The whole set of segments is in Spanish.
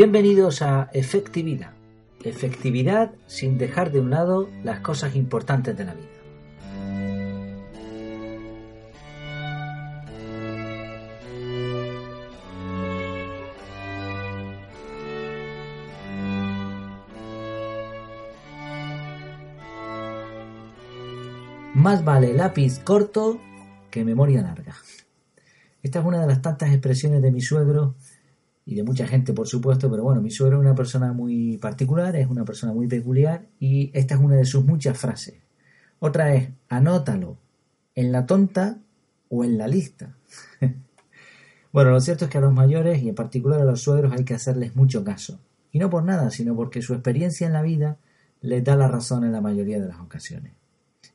Bienvenidos a Efectividad. Efectividad sin dejar de un lado las cosas importantes de la vida. Más vale lápiz corto que memoria larga. Esta es una de las tantas expresiones de mi suegro y de mucha gente, por supuesto, pero bueno, mi suegro es una persona muy particular, es una persona muy peculiar y esta es una de sus muchas frases. Otra es, anótalo en la tonta o en la lista. bueno, lo cierto es que a los mayores y en particular a los suegros hay que hacerles mucho caso. Y no por nada, sino porque su experiencia en la vida les da la razón en la mayoría de las ocasiones.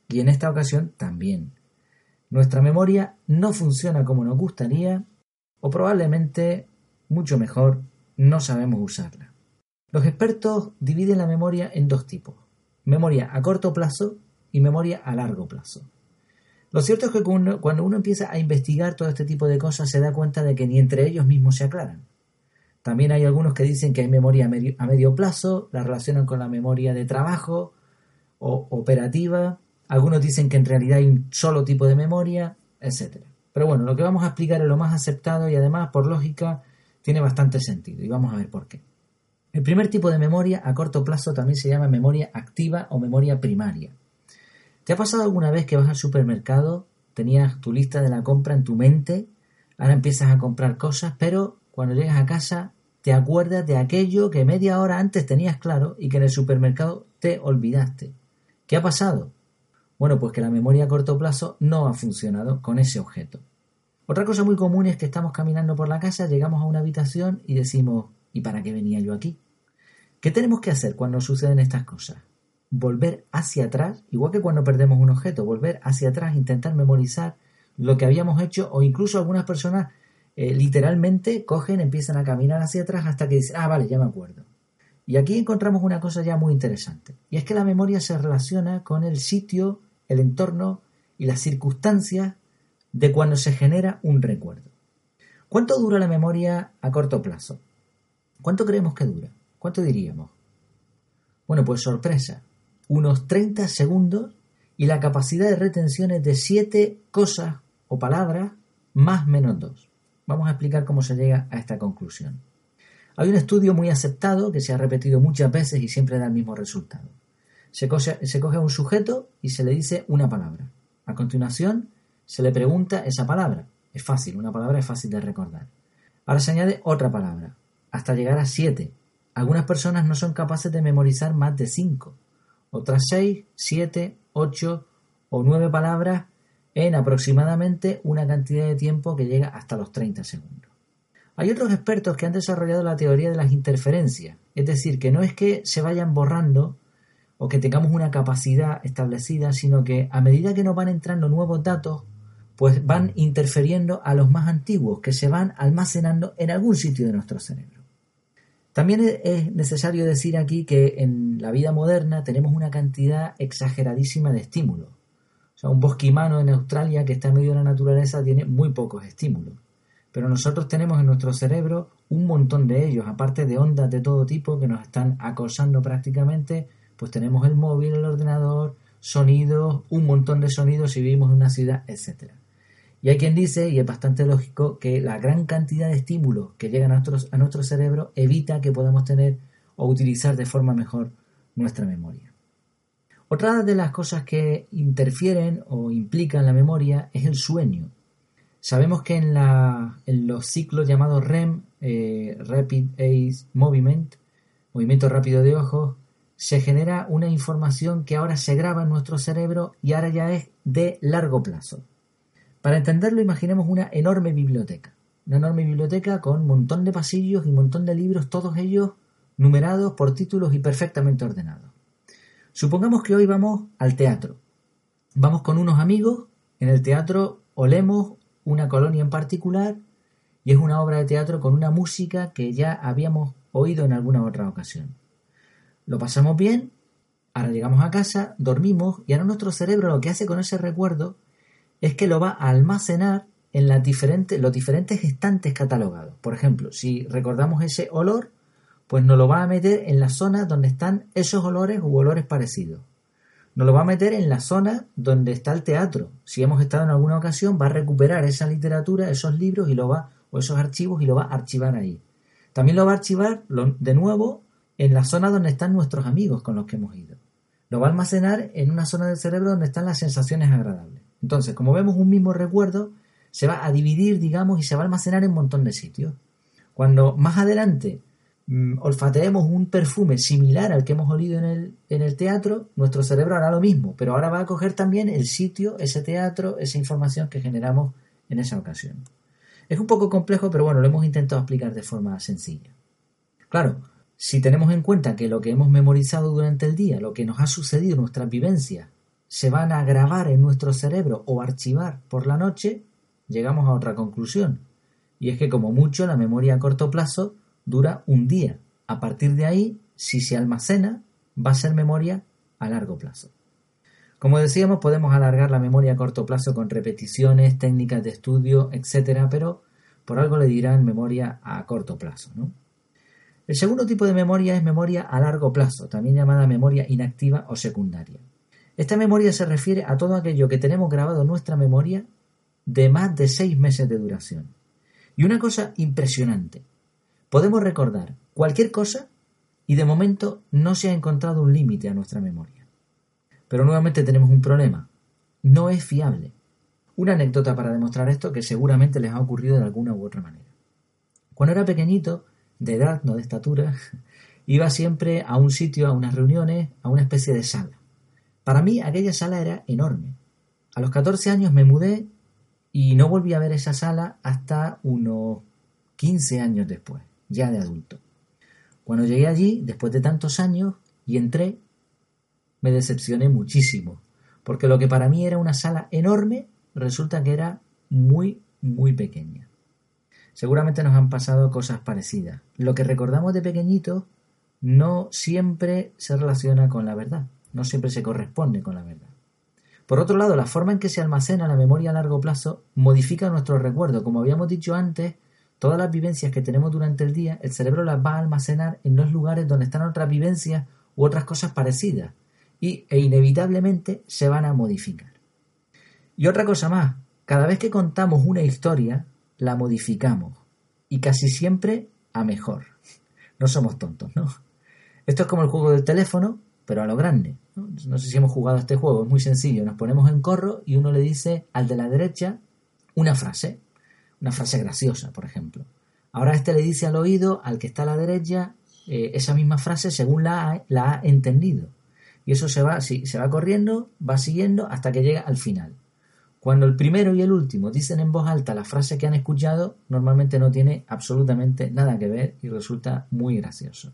Y en esta ocasión también. Nuestra memoria no funciona como nos gustaría o probablemente, mucho mejor, no sabemos usarla. Los expertos dividen la memoria en dos tipos, memoria a corto plazo y memoria a largo plazo. Lo cierto es que cuando uno empieza a investigar todo este tipo de cosas se da cuenta de que ni entre ellos mismos se aclaran. También hay algunos que dicen que hay memoria a medio, plazo, la relacionan con la memoria de trabajo o operativa, algunos dicen que en realidad hay un solo tipo de memoria, etc. Pero bueno, lo que vamos a explicar es lo más aceptado y además, por lógica, tiene bastante sentido y vamos a ver por qué. El primer tipo de memoria a corto plazo también se llama memoria activa o memoria primaria. ¿Te ha pasado alguna vez que vas al supermercado, tenías tu lista de la compra en tu mente, ahora empiezas a comprar cosas, pero cuando llegas a casa te acuerdas de aquello que media hora antes tenías claro y que en el supermercado te olvidaste? ¿Qué ha pasado? Bueno, pues que la memoria a corto plazo no ha funcionado con ese objeto. Otra cosa muy común es que estamos caminando por la casa, llegamos a una habitación y decimos, ¿y para qué venía yo aquí? ¿Qué tenemos que hacer cuando suceden estas cosas? Volver hacia atrás, igual que cuando perdemos un objeto, volver hacia atrás, intentar memorizar lo que habíamos hecho o incluso algunas personas eh, literalmente cogen, empiezan a caminar hacia atrás hasta que dicen, ah, vale, ya me acuerdo. Y aquí encontramos una cosa ya muy interesante, y es que la memoria se relaciona con el sitio el entorno y las circunstancias de cuando se genera un recuerdo. ¿Cuánto dura la memoria a corto plazo? ¿Cuánto creemos que dura? ¿Cuánto diríamos? Bueno, pues sorpresa, unos 30 segundos y la capacidad de retención es de 7 cosas o palabras más menos 2. Vamos a explicar cómo se llega a esta conclusión. Hay un estudio muy aceptado que se ha repetido muchas veces y siempre da el mismo resultado. Se coge, a un sujeto y se le dice una palabra. A continuación, se le pregunta esa palabra. Es fácil, una palabra es fácil de recordar. Ahora se añade otra palabra, hasta llegar a siete. Algunas personas no son capaces de memorizar más de cinco. Otras seis, siete, ocho o nueve palabras en aproximadamente una cantidad de tiempo que llega hasta los 30 segundos. Hay otros expertos que han desarrollado la teoría de las interferencias, es decir, que no es que se vayan borrando o que tengamos una capacidad establecida, sino que a medida que nos van entrando nuevos datos, pues van interfiriendo a los más antiguos que se van almacenando en algún sitio de nuestro cerebro. También es necesario decir aquí que en la vida moderna tenemos una cantidad exageradísima de estímulos. O sea, un bosquimano en Australia que está en medio de la naturaleza tiene muy pocos estímulos. Pero nosotros tenemos en nuestro cerebro un montón de ellos, aparte de ondas de todo tipo que nos están acosando prácticamente pues tenemos el móvil, el ordenador, sonidos, un montón de sonidos si vivimos en una ciudad, etc. Y hay quien dice, y es bastante lógico, que la gran cantidad de estímulos que llegan a, nuestro cerebro evita que podamos tener o utilizar de forma mejor nuestra memoria. Otra de las cosas que interfieren o implican la memoria es el sueño. Sabemos que en los ciclos llamados REM, eh, Rapid Eye Movement, movimiento rápido de ojos, se genera una información que ahora se graba en nuestro cerebro y ahora ya es de largo plazo. Para entenderlo, imaginemos una enorme biblioteca. Una enorme biblioteca con un montón de pasillos y un montón de libros, todos ellos numerados por títulos y perfectamente ordenados. Supongamos que hoy vamos al teatro. Vamos con unos amigos, en el teatro olemos una colonia en particular y es una obra de teatro con una música que ya habíamos oído en alguna otra ocasión. Lo pasamos bien, ahora llegamos a casa, dormimos y ahora nuestro cerebro lo que hace con ese recuerdo es que lo va a almacenar en las diferentes, los diferentes estantes catalogados. Por ejemplo, si recordamos ese olor, pues nos lo va a meter en las zonas donde están esos olores u olores parecidos. Nos lo va a meter en la zona donde está el teatro. Si hemos estado en alguna ocasión, va a recuperar esa literatura, esos libros y lo va, o esos archivos y lo va a archivar ahí. También lo va a archivar de nuevo en la zona donde están nuestros amigos con los que hemos ido. Lo va a almacenar en una zona del cerebro donde están las sensaciones agradables. Entonces, como vemos un mismo recuerdo, se va a dividir, digamos, y se va a almacenar en un montón de sitios. Cuando más adelante mm, olfateemos un perfume similar al que hemos olido en el, en el teatro, nuestro cerebro hará lo mismo, pero ahora va a coger también el sitio, ese teatro, esa información que generamos en esa ocasión. Es un poco complejo, pero bueno, lo hemos intentado explicar de forma sencilla. Claro, si tenemos en cuenta que lo que hemos memorizado durante el día, lo que nos ha sucedido, nuestras vivencias, se van a grabar en nuestro cerebro o archivar por la noche, llegamos a otra conclusión. Y es que como mucho la memoria a corto plazo dura un día. A partir de ahí, si se almacena, va a ser memoria a largo plazo. Como decíamos, podemos alargar la memoria a corto plazo con repeticiones, técnicas de estudio, etc., pero por algo le dirán memoria a corto plazo. ¿no? El segundo tipo de memoria es memoria a largo plazo, también llamada memoria inactiva o secundaria. Esta memoria se refiere a todo aquello que tenemos grabado en nuestra memoria de más de seis meses de duración. Y una cosa impresionante, podemos recordar cualquier cosa y de momento no se ha encontrado un límite a nuestra memoria. Pero nuevamente tenemos un problema, no es fiable. Una anécdota para demostrar esto que seguramente les ha ocurrido de alguna u otra manera. Cuando era pequeñito, de edad, no de estatura, iba siempre a un sitio, a unas reuniones, a una especie de sala. Para mí aquella sala era enorme. A los 14 años me mudé y no volví a ver esa sala hasta unos 15 años después, ya de adulto. Cuando llegué allí, después de tantos años, y entré, me decepcioné muchísimo, porque lo que para mí era una sala enorme, resulta que era muy, muy pequeña. Seguramente nos han pasado cosas parecidas. Lo que recordamos de pequeñito no siempre se relaciona con la verdad, no siempre se corresponde con la verdad. Por otro lado, la forma en que se almacena la memoria a largo plazo modifica nuestro recuerdo. Como habíamos dicho antes, todas las vivencias que tenemos durante el día, el cerebro las va a almacenar en los lugares donde están otras vivencias u otras cosas parecidas y, e inevitablemente se van a modificar. Y otra cosa más, cada vez que contamos una historia, la modificamos y casi siempre a mejor. No somos tontos, ¿no? Esto es como el juego del teléfono, pero a lo grande. ¿no? sé si hemos jugado a este juego, es muy sencillo. Nos ponemos en corro y uno le dice al de la derecha una frase, una frase graciosa, por ejemplo. Ahora este le dice al oído al que está a la derecha eh, esa misma frase según la ha, la ha entendido. Y eso se va, sí, se va corriendo, va siguiendo hasta que llega al final. Cuando el primero y el último dicen en voz alta la frase que han escuchado, normalmente no tiene absolutamente nada que ver y resulta muy gracioso.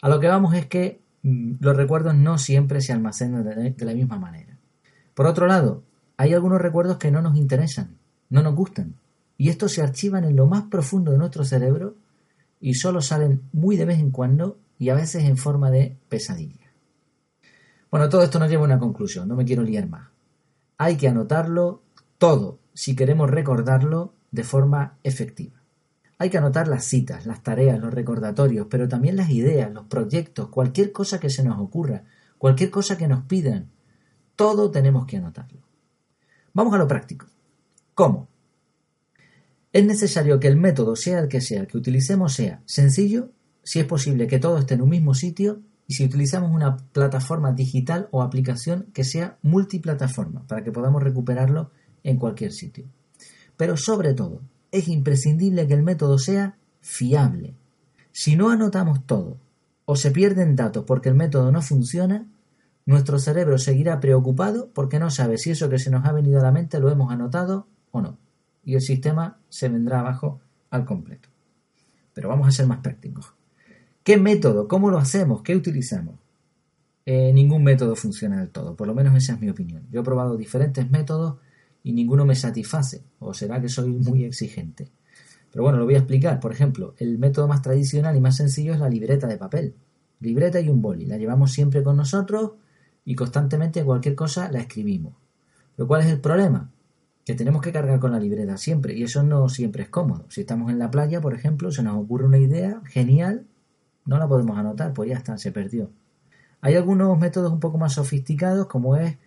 A lo que vamos es que los recuerdos no siempre se almacenan de la misma manera. Por otro lado, hay algunos recuerdos que no nos interesan, no nos gustan, y estos se archivan en lo más profundo de nuestro cerebro y solo salen muy de vez en cuando y a veces en forma de pesadilla. Bueno, todo esto nos lleva a una conclusión, no me quiero liar más. Hay que anotarlo todo si queremos recordarlo de forma efectiva. Hay que anotar las citas, las tareas, los recordatorios, pero también las ideas, los proyectos, cualquier cosa que se nos ocurra, cualquier cosa que nos pidan. Todo tenemos que anotarlo. Vamos a lo práctico. ¿Cómo? Es necesario que el método, sea el que sea, el que utilicemos sea sencillo, si es posible que todo esté en un mismo sitio y si utilizamos una plataforma digital o aplicación que sea multiplataforma para que podamos recuperarlo en cualquier sitio. Pero sobre todo, es imprescindible que el método sea fiable. Si no anotamos todo o se pierden datos porque el método no funciona, nuestro cerebro seguirá preocupado porque no sabe si eso que se nos ha venido a la mente lo hemos anotado o no. Y el sistema se vendrá abajo al completo. Pero vamos a ser más prácticos. ¿Qué método? ¿Cómo lo hacemos? ¿Qué utilizamos? Eh, ningún método funciona del todo, por lo menos esa es mi opinión. Yo he probado diferentes métodos y ninguno me satisface, o será que soy muy exigente. Pero bueno, lo voy a explicar. Por ejemplo, el método más tradicional y más sencillo es la libreta de papel. Libreta y un boli. La llevamos siempre con nosotros y constantemente cualquier cosa la escribimos. Pero ¿cuál es el problema? Que tenemos que cargar con la libreta siempre y eso no siempre es cómodo. Si estamos en la playa, por ejemplo, se nos ocurre una idea genial no la podemos anotar, pues ya está, se perdió. Hay algunos métodos un poco más sofisticados, como es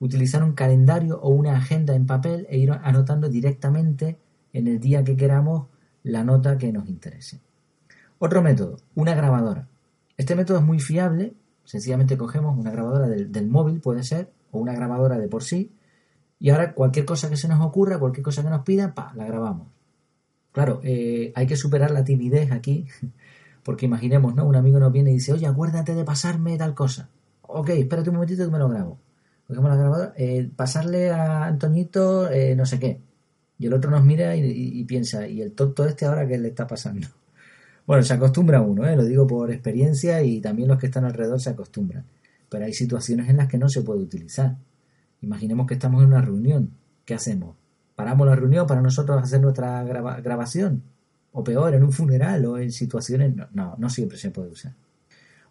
utilizar un calendario o una agenda en papel e ir anotando directamente en el día que queramos la nota que nos interese. Otro método, una grabadora. Este método es muy fiable, sencillamente cogemos una grabadora del, móvil, puede ser, o una grabadora de por sí, y ahora cualquier cosa que se nos ocurra, cualquier cosa que nos pidan, pa, la grabamos. Claro, eh, hay que superar la timidez aquí, porque imaginemos, ¿no? Un amigo nos viene y dice, oye, acuérdate de pasarme tal cosa. Ok, espérate un momentito que me lo grabo. Eh, pasarle a Antoñito eh, no sé qué. Y el otro nos mira y, piensa, ¿y el tonto este ahora qué le está pasando? Bueno, se acostumbra uno, ¿eh? lo digo por experiencia y también los que están alrededor se acostumbran. Pero hay situaciones en las que no se puede utilizar. Imaginemos que estamos en una reunión. ¿Qué hacemos? ¿Paramos la reunión para nosotros hacer nuestra grabación? O peor, en un funeral o en situaciones... No, no, siempre se puede usar.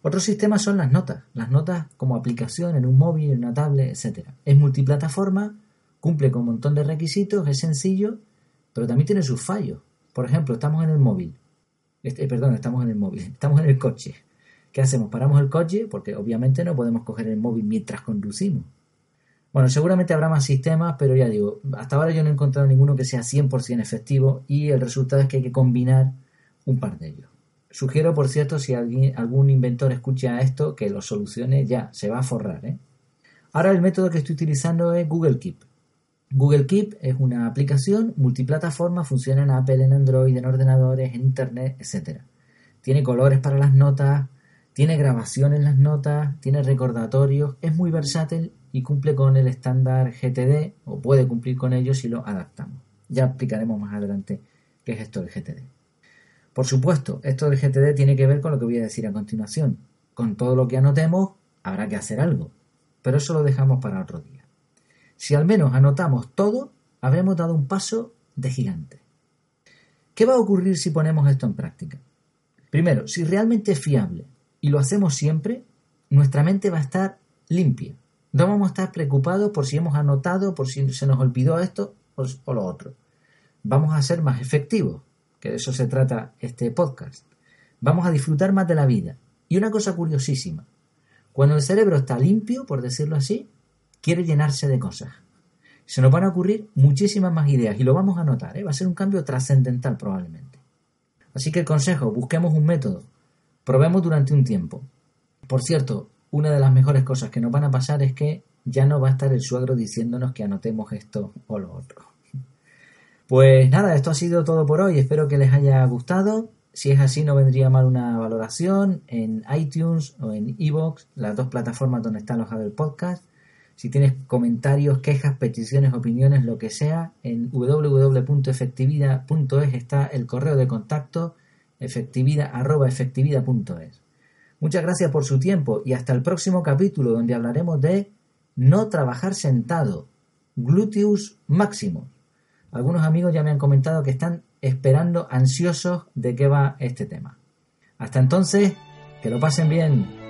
Otros sistemas son las notas. Las notas como aplicación en un móvil, en una tablet, etc. Es multiplataforma, cumple con un montón de requisitos, es sencillo, pero también tiene sus fallos. Por ejemplo, estamos en el móvil este, perdón, estamos en el móvil, estamos en el coche. ¿Qué hacemos? Paramos el coche porque obviamente no podemos coger el móvil mientras conducimos. Bueno, seguramente habrá más sistemas, pero ya digo, hasta ahora yo no he encontrado ninguno que sea 100% efectivo y el resultado es que hay que combinar un par de ellos. Sugiero, por cierto, si algún inventor escucha esto, que lo solucione ya, se va a forrar. ¿eh? Ahora el método que estoy utilizando es Google Keep. Google Keep es una aplicación multiplataforma, funciona en Apple, en Android, en ordenadores, en Internet, etc. Tiene colores para las notas, tiene grabación en las notas, tiene recordatorios, es muy versátil y cumple con el estándar GTD o puede cumplir con ello si lo adaptamos. Ya explicaremos más adelante qué es esto del GTD. Por supuesto, esto del GTD tiene que ver con lo que voy a decir a continuación. Con todo lo que anotemos habrá que hacer algo, pero eso lo dejamos para otro día. Si al menos anotamos todo, habremos dado un paso de gigante. ¿Qué va a ocurrir si ponemos esto en práctica? Primero, si realmente es fiable y lo hacemos siempre, nuestra mente va a estar limpia. No vamos a estar preocupados por si hemos anotado, por si se nos olvidó esto o, lo otro. Vamos a ser más efectivos, de eso se trata este podcast. Vamos a disfrutar más de la vida. Y una cosa curiosísima, cuando el cerebro está limpio, por decirlo así, quiere llenarse de cosas. Se nos van a ocurrir muchísimas más ideas y lo vamos a notar, ¿eh? va a ser un cambio trascendental probablemente. Así que el consejo, busquemos un método, probemos durante un tiempo. Por cierto, una de las mejores cosas que nos van a pasar es que ya no va a estar el suegro diciéndonos que anotemos esto o lo otro. Pues nada, esto ha sido todo por hoy, espero que les haya gustado. Si es así, no vendría mal una valoración en iTunes o en Evox, las dos plataformas donde está alojado el podcast. Si tienes comentarios, quejas, peticiones, opiniones, lo que sea, en www.efectividad.es está el correo de contacto efectividad.efectividad.es. Muchas gracias por su tiempo y hasta el próximo capítulo donde hablaremos de no trabajar sentado, gluteus máximo. Algunos amigos ya me han comentado que están esperando ansiosos de qué va este tema. Hasta entonces, que lo pasen bien.